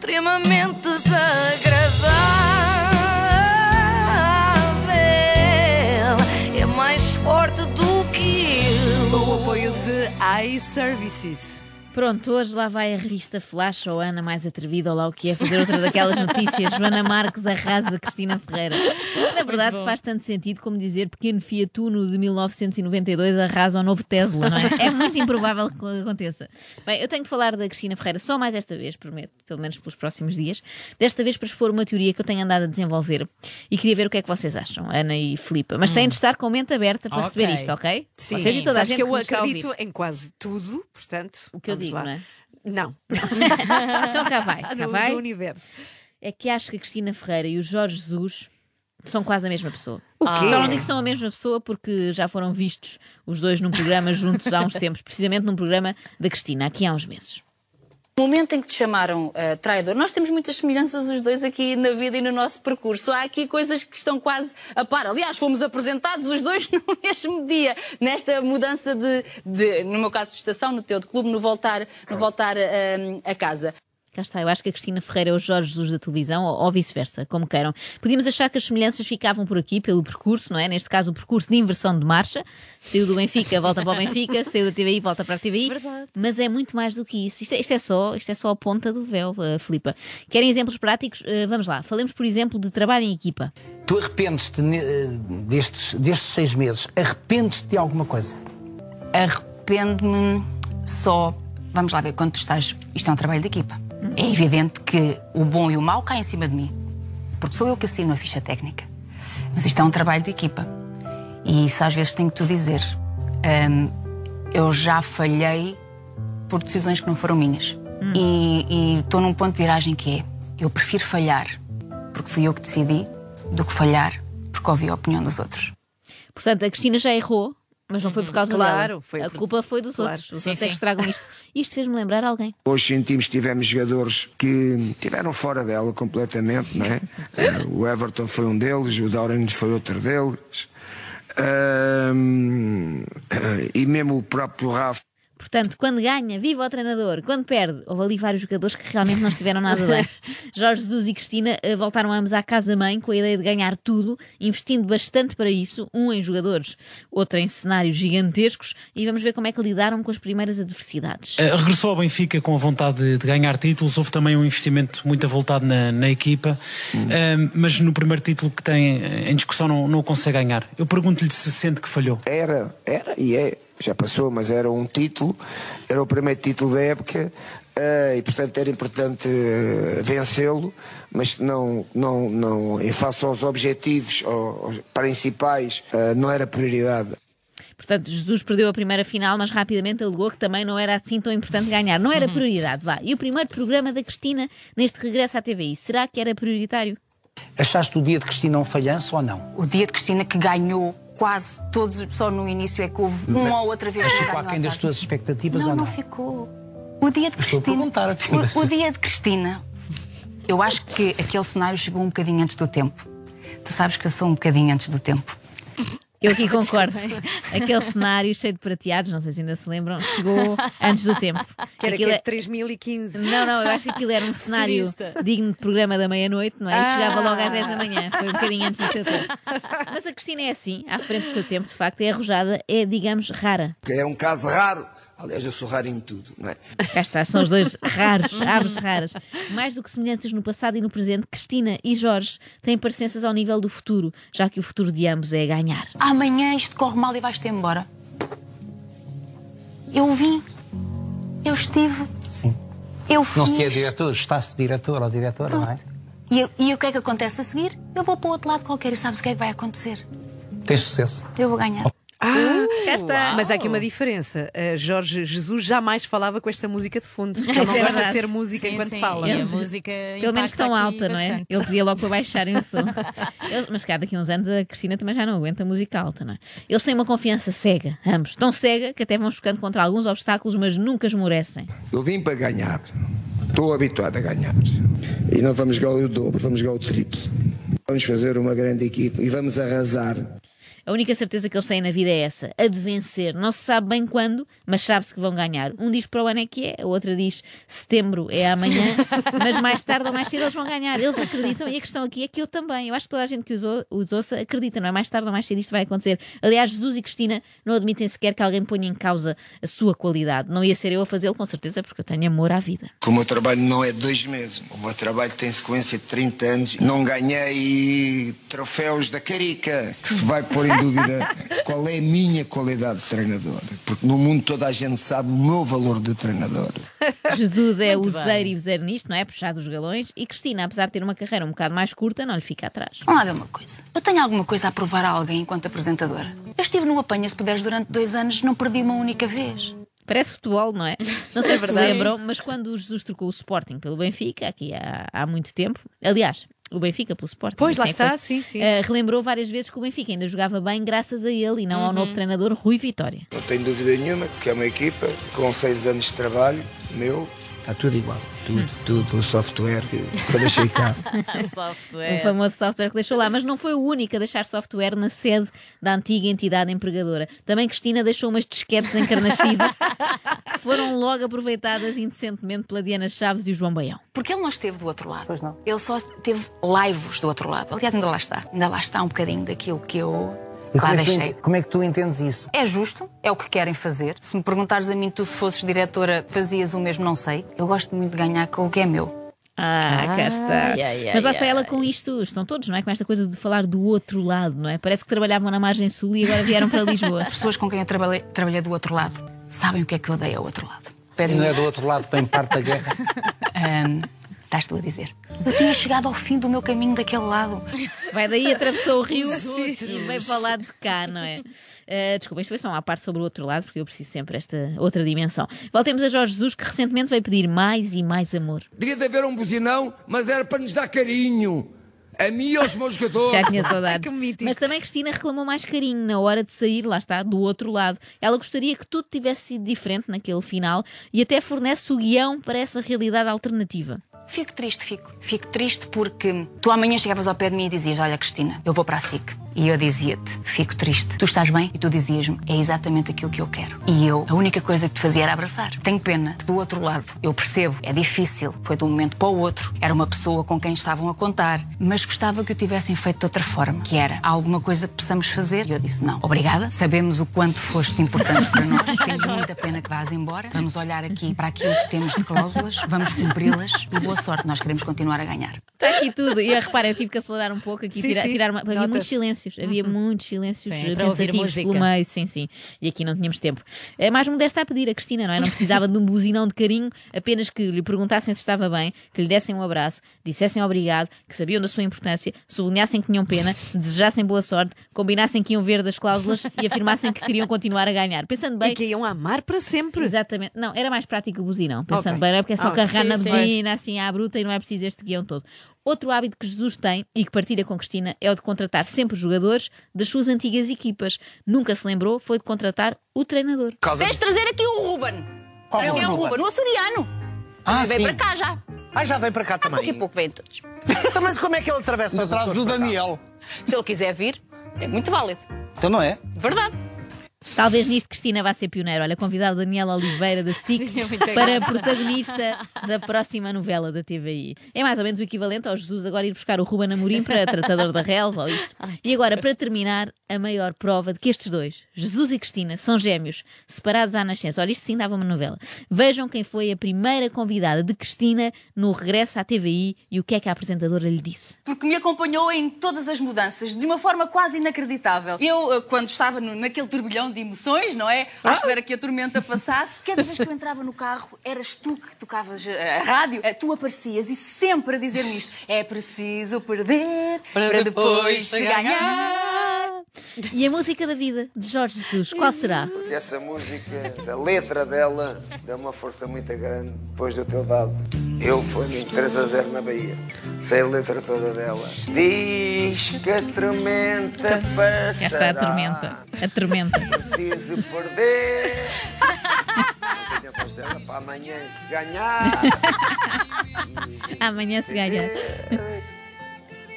extremamente desagradável. É mais forte do que Com o eu. apoio de iServices. Pronto, hoje lá vai a revista Flash ou Ana mais atrevida ou lá o que é fazer outra daquelas notícias. Joana Marques arrasa Cristina Ferreira. Na verdade, faz tanto sentido como dizer pequeno Fiat Uno de 1992 arrasa ao novo Tesla, não é? É muito improvável que aconteça. Bem, eu tenho de falar da Cristina Ferreira só mais esta vez, prometo, pelo menos pelos próximos dias. Desta vez para expor uma teoria que eu tenho andado a desenvolver e queria ver o que é que vocês acham, Ana e Filipa. Mas têm de estar com a mente aberta para Ok. receber isto, ok? Sim, Vocês e toda a gente que eu acredito em quase tudo, portanto. O que eu vamos digo, lá. não é? Não, Então cá vai, cá no, vai. do universo. é que acho que a Cristina Ferreira e o Jorge Jesus são quase a mesma pessoa. O quê? Só não digo que são a mesma pessoa porque já foram vistos os dois num programa juntos há uns tempos, precisamente num programa da Cristina, aqui há uns meses. Momento em que te chamaram eh, traidor, nós temos muitas semelhanças os dois aqui na vida e no nosso percurso. Há aqui coisas que estão quase a par. Aliás, fomos apresentados os dois no mesmo dia, nesta mudança de, de- no meu caso de estação, no teu de clube, no voltar, no voltar eh, a casa. Cá está, eu acho que a Cristina Ferreira é o Jorge Jesus da televisão, ou, ou vice-versa, como queiram. Podíamos achar que as semelhanças ficavam por aqui, pelo percurso, não é? Neste caso, o percurso de inversão de marcha. Saiu do Benfica, volta para o Benfica, saiu da TVI, volta para a TVI. Verdade. Mas é muito mais do que isso. Isto é, isto é só, isto é só a ponta do véu, uh, Filipa. Querem exemplos práticos? Uh, vamos lá. Falemos, por exemplo, de trabalho em equipa. Tu arrependes-te ne- destes, destes seis meses? Arrependes-te de alguma coisa? Arrependo-me só. Vamos lá ver, quando tu estás. Isto é um trabalho de equipa. É evidente que o bom e o mau caem em cima de mim. Porque sou eu que assino a ficha técnica. Mas isto é um trabalho de equipa. E isso às vezes tenho que te dizer. Hum, eu já falhei por decisões que não foram minhas. E- E estou num ponto de viragem que é: eu prefiro falhar porque fui eu que decidi do que falhar porque ouvi a opinião dos outros. Portanto, a Cristina já errou, mas não foi por causa Claro, dela. foi a por- culpa foi dos claro. outros. Os Sim, outros é que sim. estragam isto. Isto fez-me lembrar alguém. Hoje sentimos que tivemos jogadores que estiveram fora dela completamente, não é? O Everton foi um deles, o Dorans foi outro deles. Ahm, e mesmo o próprio Rafa. Portanto, quando ganha, viva o treinador. Quando perde, houve ali vários jogadores que realmente não estiveram nada bem. Jorge Jesus e Cristina eh, voltaram ambos à casa-mãe com a ideia de ganhar tudo, investindo bastante para isso, um em jogadores, outro em cenários gigantescos, e vamos ver como é que lidaram com as primeiras adversidades. Eh, Regressou ao Benfica com a vontade de, de ganhar títulos. Houve também um investimento muito avultado na, na equipa, Eh, mas no primeiro título que tem em discussão não, não o consegue ganhar. Eu pergunto-lhe se sente que falhou. Era, era e é, já passou, mas era um título, era o primeiro título da época. eh, e portanto era importante eh, vencê-lo, mas não, não, não, em face aos objetivos aos- principais, eh, não era prioridade. Portanto, Jesus perdeu a primeira final, mas rapidamente alegou que também não era assim tão importante ganhar. Não era prioridade, vá. E o primeiro programa da Cristina neste regresso à TVI, será que era prioritário? Achaste o dia de Cristina um falhanço ou não? O dia de Cristina que ganhou quase todos, só no início é que houve uma ou outra vez Ficou aquém das tuas expectativas Não, ou não? não ficou. O dia de Estou Cristina. O, o dia de Cristina, eu acho que aquele cenário chegou um bocadinho antes do tempo. Tu sabes que eu sou um bocadinho antes do tempo. Eu aqui concordo. Aquele cenário cheio de prateados, não sei se ainda se lembram, chegou antes do tempo. Que era que Aquilo é é- 3015. Não, não, eu acho que aquilo era um cenário Futurista. digno de programa da meia-noite, não é? E Ah. chegava logo às 10 da manhã, foi um bocadinho antes do seu tempo. Mas a Cristina é assim, à frente do seu tempo, de facto, é arrojada, é, digamos, rara. Que é um caso raro. Aliás, eu sou raro em tudo, não é? Cá está, são os dois raros, aves raras. Mais do que semelhanças no passado e no presente, Cristina e Jorge têm parecenças ao nível do futuro, já que o futuro de ambos é ganhar. Amanhã isto corre mal e vais-te embora. Eu vim. Eu estive. Sim. Eu fiz. Não se é diretor, está-se diretor ou diretora, não é? E, eu- e o que é que acontece a seguir? Eu vou para o outro lado qualquer e sabes o que é que vai acontecer? Tem sucesso. Eu vou ganhar. Ah. Mas há aqui uma diferença. Uh, Jorge Jesus jamais falava com esta música de fundo. Ele não é gosta de ter música Sim, enquanto sim, fala. E a música Pelo menos tão alta, não é? bastante. Ele pedia logo para baixarem o som. Eles- mas cá daqui a uns anos a Cristina também já não aguenta música alta, não é? Eles têm uma confiança cega, ambos. Tão cega que até vão chocando contra alguns obstáculos, mas nunca esmorecem. Eu vim para ganhar. Estou habituado a ganhar. E não vamos ganhar o dobro, vamos ganhar o triplo. Vamos fazer uma grande equipe e vamos arrasar. A única certeza que eles têm na vida é essa, a de vencer. Não se sabe bem quando, mas sabe-se que vão ganhar. Um diz para o ano é que é, a outra diz setembro é amanhã, mas mais tarde ou mais cedo eles vão ganhar. Eles acreditam e a questão aqui é que eu também. Eu acho que toda a gente que os, ou- os ouça acredita, não é? Mais tarde ou mais cedo isto vai acontecer. Aliás, Jesus e Cristina não admitem sequer que alguém ponha em causa a sua qualidade. Não ia ser eu a fazê-lo, com certeza, porque eu tenho amor à vida. O meu trabalho não é dois meses. O meu trabalho tem sequência de 30 anos. Não ganhei troféus da Carica, que se vai pôr em dúvida qual é a minha qualidade de treinador. Porque no mundo toda a gente sabe o meu valor de treinador. Jesus é Muito o bem. zeiro e vezer nisto, não é? Puxar dos galões. E Cristina, apesar de ter uma carreira um bocado mais curta, não lhe fica atrás. Vamos lá ver uma coisa. Eu tenho alguma coisa a provar a alguém enquanto apresentadora. Eu estive no Apanha Se Puderes durante dois anos, não perdi uma única vez. Parece futebol, não é? Não sei É se se verdade. lembram, mas quando o Jesus trocou o Sporting pelo Benfica, aqui há, há muito tempo, aliás, o Benfica pelo Sporting. Pois, lá é está, foi, sim, sim. eh, relembrou várias vezes que o Benfica ainda jogava bem graças a ele e não Uhum. ao novo treinador Rui Vitória. Não tenho dúvida nenhuma que é uma equipa com seis anos de trabalho, meu. Está tudo igual. Tudo, tudo. O software que eu deixei cá. O Software. famoso software que deixou lá, mas não foi o único a deixar software na sede da antiga entidade empregadora. Também Cristina deixou umas disquetes encarnascidas foram logo aproveitadas indecentemente pela Diana Chaves e o João Baião. Porque ele não esteve do outro lado. Pois não. Ele só teve laivos do outro lado. Aliás, ainda lá está. Ainda lá está um bocadinho daquilo que eu E como, é que tu, como é que tu entendes isso? É justo, é o que querem fazer. Se me perguntares a mim, tu se fosses diretora, fazias o mesmo, não sei. Eu gosto muito de ganhar com o que é meu. Ah, cá está. Ai, ai, Mas lá está ela ai. com isto, estão todos, não é? Com esta coisa de falar do outro lado, não é? Parece que trabalhavam na margem sul e agora vieram para Lisboa. Pessoas com quem eu trabalhei, trabalhei do outro lado sabem o que é que eu odeio ao outro lado. E Pedem não é do outro lado bem parte da guerra? Ahm, Estás tu a dizer? Eu tinha chegado ao fim do meu caminho daquele lado. Vai daí, atravessou o rio e veio para o lado de cá, não é? Uh, desculpa, isto foi só uma parte sobre o outro lado, porque eu preciso sempre esta outra dimensão. Voltemos a Jorge Jesus, que recentemente veio pedir mais e mais amor. Devia de haver um buzinão, mas era para nos dar carinho. A mim e aos meus jogadores. Já tinha saudades. Mas também Cristina reclamou mais carinho na hora de sair, lá está, do outro lado. Ela gostaria que tudo tivesse sido diferente naquele final e até fornece o guião para essa realidade alternativa. Fico triste, fico. Fico triste porque tu amanhã chegavas ao pé de mim e dizias: Olha, Cristina, eu vou para a SIC. E eu dizia-te: Fico triste. Tu estás bem? E tu dizias-me: É exatamente aquilo que eu quero. E eu, a única coisa que te fazia era abraçar. Tenho pena do outro lado, eu percebo, é difícil, foi de um momento para o outro, era uma pessoa com quem estavam a contar, mas gostava que o tivessem feito de outra forma, que era "Há alguma coisa que possamos fazer. E eu disse: Não, obrigada. Sabemos o quanto foste importante para nós. Temos muita pena que vás embora. Vamos olhar aqui para aquilo que temos de cláusulas, vamos cumpri-las e boa sorte. Nós queremos continuar a ganhar. Está aqui tudo. E repara, eu tive que acelerar um pouco aqui, Sim, tirar, sim. tirar uma- havia Notas. Silêncios. Havia muitos silêncios Sim, pensativos pelo meio, sim, sim. E aqui não tínhamos tempo. É mais modesta a pedir a Cristina, não é? Não precisava de um buzinão de carinho, apenas que lhe perguntassem se estava bem, que lhe dessem um abraço, dissessem obrigado, que sabiam da sua importância, sublinhassem que tinham pena, desejassem boa sorte, combinassem que iam ver das cláusulas e afirmassem que queriam continuar a ganhar. Pensando bem. E que iam amar para sempre. Exatamente. Não, era mais prático o buzinão, pensando Ok. bem, não é? Porque é só carregar Sim, na sim. buzina assim à bruta e não é preciso este guião todo. Outro hábito que Jesus tem e que partilha com Cristina é o de contratar sempre os jogadores das suas antigas equipas. Nunca se lembrou foi de contratar o treinador. Tens de trazer aqui o Ruben. Qual é o Ruben? O açoriano. Ah, Vem sim. para cá já. Ah, já vem para cá também. Daqui a pouco vêm todos. Então, mas como é que ele atravessa os Atrás do? Daniel. Se ele quiser vir, é muito válido. Então não é? Verdade. Talvez nisto Cristina vá ser pioneira. Olha, convidar o Daniel Oliveira da SIC muita para graça. protagonista da próxima novela da TVI. É mais ou menos o equivalente ao Jesus agora ir buscar o Ruben Amorim para Tratador da Relva ou isso. E agora, para terminar, a maior prova de que estes dois, Jesus e Cristina, são gêmeos, separados à nascença. Olha, isto sim dava uma novela. Vejam quem foi a primeira convidada de Cristina no regresso à TVI e o que é que a apresentadora lhe disse. porque me acompanhou em todas as mudanças, de uma forma quase inacreditável. Eu, eh, quando estava no- naquele turbilhão de emoções, não é? À espera que a tormenta passasse, cada vez que eu entrava no carro, eras tu que tocavas a rádio, Eh, tu aparecias e sempre a dizer-me isto: é preciso perder para, depois se ganhar. E a música da vida, de Jorge Jesus, qual será? Porque essa música, a letra dela, dá uma força muito grande depois do teu dado. Eu fui 3 a 0 na Bahia. Sei a letra toda dela. Diz que a tormenta passará. Já está a tormenta. A tormenta. Preciso perder. Não tenho a dela para amanhã se ganhar. Amanhã se ganha.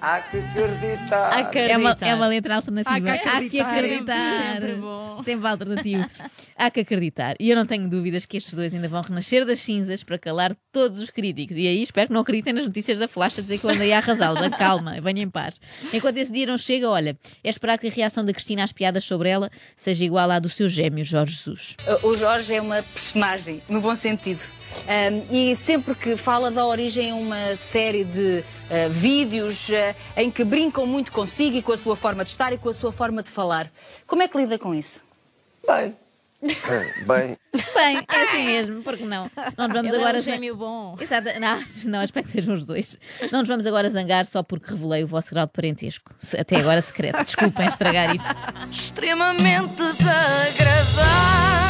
Há que acreditar. É uma, é uma letra alternativa. Há que Há que acreditar. acreditar. Sempre bom. Sempre alternativo. Há que acreditar. E eu não tenho dúvidas que estes dois ainda vão renascer das cinzas para calar todos os críticos. E aí espero que não acreditem nas notícias da Flash a dizer que eu andei a arrasá-lo. Da calma, venha em paz. Enquanto esse dia não chega, olha, é esperar que a reação da Cristina às piadas sobre ela seja igual à do seu gêmeo, Jorge Jesus. O Jorge é uma personagem, no bom sentido. Um, e sempre que fala da origem a uma série de uh, vídeos uh, em que brincam muito consigo e com a sua forma de estar e com a sua forma de falar. Como é que lida com isso? Bem. Bem. Bem, é assim mesmo, porque não? Não nos vamos Ele agora. é um gêmeo bom. Exato. Não, não, espero que sejam os dois. Não nos vamos agora zangar só porque revelei o vosso grau de parentesco. Até agora secreto. Desculpem estragar isto. Extremamente desagradável.